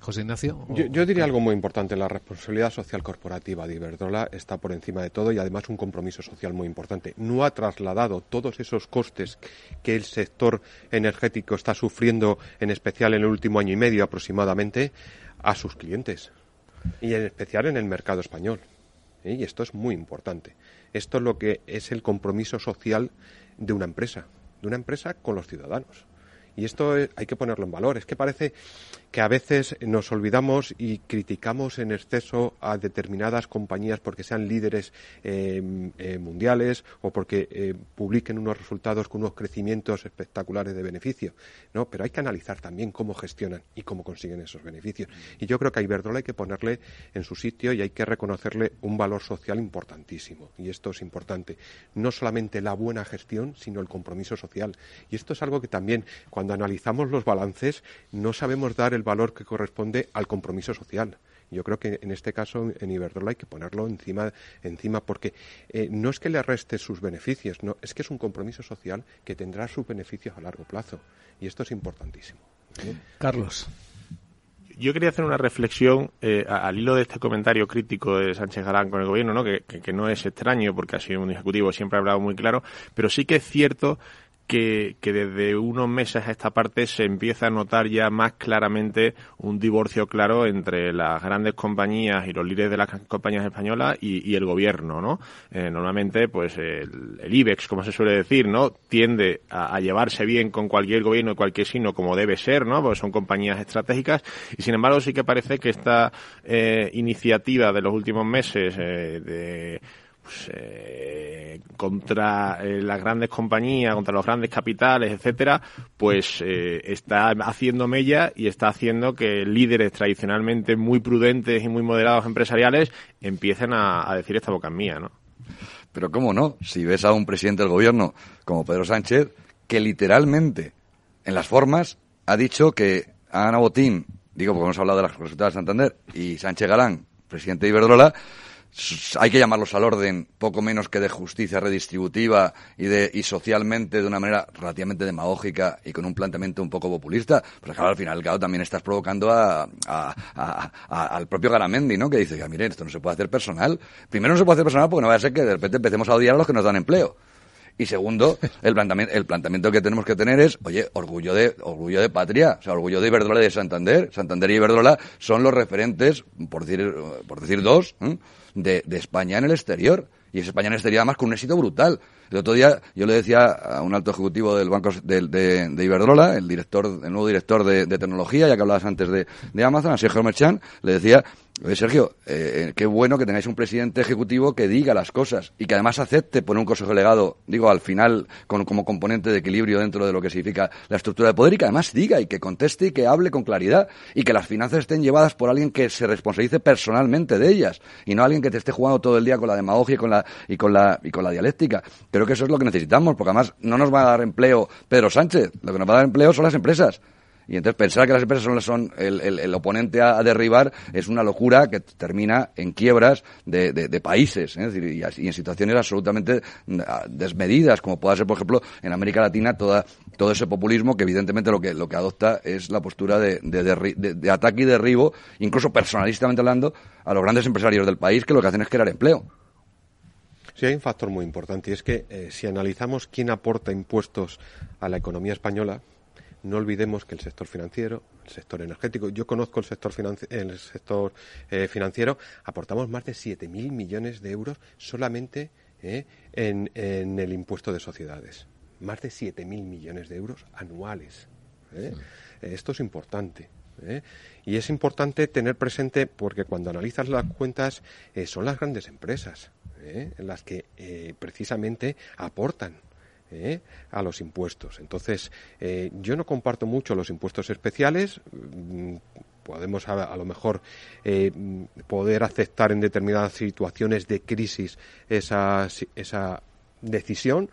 José Ignacio. Yo, diría algo muy importante. La responsabilidad social corporativa de Iberdrola está por encima de todo y además un compromiso social muy importante. No ha trasladado todos esos costes que el sector energético está sufriendo, en especial en el último año y medio aproximadamente, a sus clientes. Y en especial en el mercado español. ¿Eh? Y esto es muy importante. Esto es lo que es el compromiso social de una empresa, de una empresa con los ciudadanos. Y esto hay que ponerlo en valor. Es que parece que a veces nos olvidamos y criticamos en exceso a determinadas compañías porque sean líderes eh, eh, mundiales o porque eh, publiquen unos resultados con unos crecimientos espectaculares de beneficio. No, pero hay que analizar también cómo gestionan y cómo consiguen esos beneficios. Y yo creo que a Iberdrola hay que ponerle en su sitio y hay que reconocerle un valor social importantísimo. Y esto es importante. No solamente la buena gestión, sino el compromiso social. Y esto es algo que también, cuando analizamos los balances, no sabemos dar el valor que corresponde al compromiso social. Yo creo que en este caso en Iberdrola hay que ponerlo encima, encima porque eh, no es que le reste sus beneficios, no, es que es un compromiso social que tendrá sus beneficios a largo plazo. Y esto es importantísimo. ¿eh? Carlos. Yo quería hacer una reflexión eh, al hilo de este comentario crítico de Sánchez Galán con el gobierno, ¿no? Que, que, no es extraño porque ha sido un ejecutivo, siempre ha hablado muy claro, pero sí que es cierto que, desde unos meses a esta parte se empieza a notar ya más claramente un divorcio claro entre las grandes compañías y los líderes de las compañías españolas y, el gobierno, ¿no? Eh, normalmente, pues el, IBEX, como se suele decir, ¿no? Tiende a, llevarse bien con cualquier gobierno y cualquier signo como debe ser, ¿no? Porque son compañías estratégicas y sin embargo sí que parece que esta eh, iniciativa de los últimos meses eh, de pues, eh, contra eh, las grandes compañías, contra los grandes capitales, etcétera, pues eh, está haciendo mella y está haciendo que líderes tradicionalmente muy prudentes y muy moderados empresariales empiecen a, decir esta boca mía, ¿no? Pero cómo no, si ves a un presidente del gobierno como Pedro Sánchez, que literalmente en las formas ha dicho que Ana Botín, digo porque hemos hablado de las resultados de Santander, y Sánchez Galán, presidente de Iberdrola, hay que llamarlos al orden, poco menos que de justicia redistributiva y, de, y socialmente de una manera relativamente demagógica y con un planteamiento un poco populista, pero claro, al final, claro, también estás provocando a, al propio Garamendi, ¿no? Que dice, que miren, esto no se puede hacer personal. Primero no se puede hacer personal porque no va a ser que de repente empecemos a odiar a los que nos dan empleo. Y segundo, el planteamiento, el planteamiento que tenemos que tener es, oye, orgullo de, orgullo de patria, o sea, orgullo de Iberdrola y de Santander. Santander y Iberdrola son los referentes, por decir, por decir dos, de, de España en el exterior. Y es España en exterior además con un éxito brutal. El otro día yo le decía a un alto ejecutivo del Banco de, de, Iberdrola, el director, el nuevo director de, tecnología, ya que hablabas antes de, de Amazon, a Sergio Merchan, le decía Sergio, eh, qué bueno que tengáis un presidente ejecutivo que diga las cosas y que además acepte poner un consejo delegado, digo, al final, con, como componente de equilibrio dentro de lo que significa la estructura de poder y que además diga y que conteste y que hable con claridad y que las finanzas estén llevadas por alguien que se responsabilice personalmente de ellas y no alguien que te esté jugando todo el día con la demagogia y con la, y con la, y con la dialéctica. Creo que eso es lo que necesitamos, porque además no nos va a dar empleo Pedro Sánchez, lo que nos va a dar empleo son las empresas. Y entonces pensar que las empresas son, son el, el, oponente a, derribar es una locura que termina en quiebras de, países ¿eh? y, en situaciones absolutamente mm, desmedidas, como pueda ser, por ejemplo, en América Latina toda, todo ese populismo que evidentemente lo que, lo que adopta es la postura de, de, ataque y derribo, incluso personalistamente hablando, a los grandes empresarios del país que lo que hacen es crear empleo. Sí, hay un factor muy importante y es que eh, si analizamos quién aporta impuestos a la economía española, no olvidemos que el sector financiero, el sector energético, yo conozco el sector, el sector eh, financiero, aportamos más de 7.000 millones de euros solamente eh, en, el impuesto de sociedades. Más de 7.000 millones de euros anuales. Eh. Esto es importante. Y es importante tener presente porque cuando analizas las cuentas son las grandes empresas las que precisamente aportan ¿eh? a los impuestos. Entonces, eh, yo no comparto mucho los impuestos especiales. Mm, podemos a, lo mejor eh, poder aceptar en determinadas situaciones de crisis esa, esa decisión,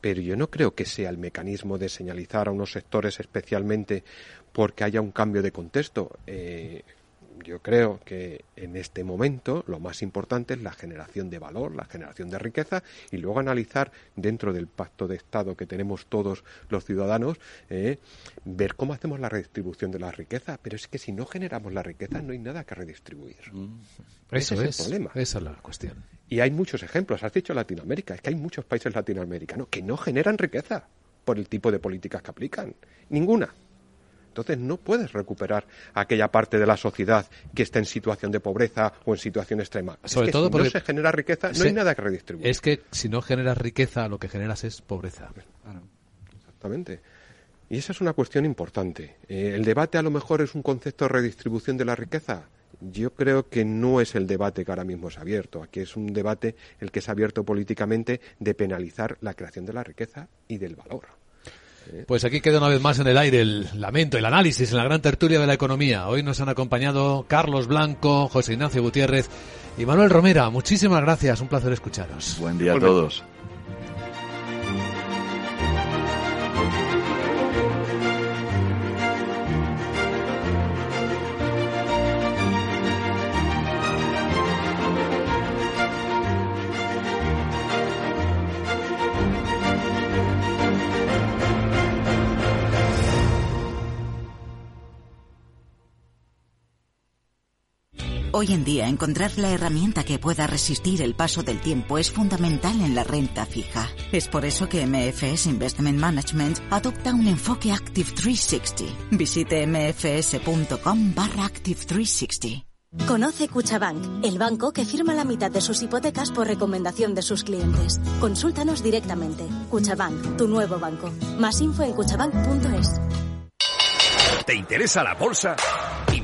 pero yo no creo que sea el mecanismo de señalizar a unos sectores especialmente porque haya un cambio de contexto yo creo que en este momento lo más importante es la generación de valor, la generación de riqueza y luego analizar dentro del pacto de Estado que tenemos todos los ciudadanos, eh, ver cómo hacemos la redistribución de la riqueza. Pero es que si no generamos la riqueza no hay nada que redistribuir. Mm. Eso es, el problema. Esa es la cuestión. Y hay muchos ejemplos. Has dicho Latinoamérica. Es que hay muchos países latinoamericanos que no generan riqueza por el tipo de políticas que aplican. Ninguna. Entonces no puedes recuperar aquella parte de la sociedad que está en situación de pobreza o en situación extrema. Sobre es todo si porque no se genera riqueza, no hay nada que redistribuir. Es que si no generas riqueza, lo que generas es pobreza. Exactamente. Y esa es una cuestión importante. Eh, ¿El debate a lo mejor es un concepto de redistribución de la riqueza? Yo creo que no es el debate que ahora mismo es abierto. Aquí es un debate el que es abierto políticamente de penalizar la creación de la riqueza y del valor. Pues aquí queda una vez más en el aire el lamento, el análisis en la gran tertulia de la economía. Hoy nos han acompañado Carlos Blanco, José Ignacio Gutiérrez y Manuel Romera. Muchísimas gracias, un placer escucharos. Buen día a todos. Hoy en día encontrar la herramienta que pueda resistir el paso del tiempo es fundamental en la renta fija. Es por eso que MFS Investment Management adopta un enfoque Active 360. Visite mfs.com barra Active 360. Conoce Cuchabank, el banco que firma la mitad de sus hipotecas por recomendación de sus clientes. Consúltanos directamente. Cuchabank, tu nuevo banco. Más info en cuchabank.es. ¿Te interesa la bolsa?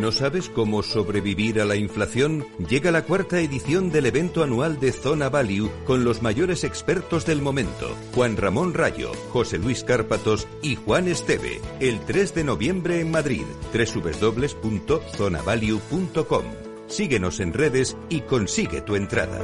¿No sabes cómo sobrevivir a la inflación? Llega la cuarta edición del evento anual de Zona Value con los mayores expertos del momento. Juan Ramón Rayo, José Luis Cárpatos y Juan Esteve. El 3 de noviembre en Madrid. www.zonavalue.com. Síguenos en redes y consigue tu entrada.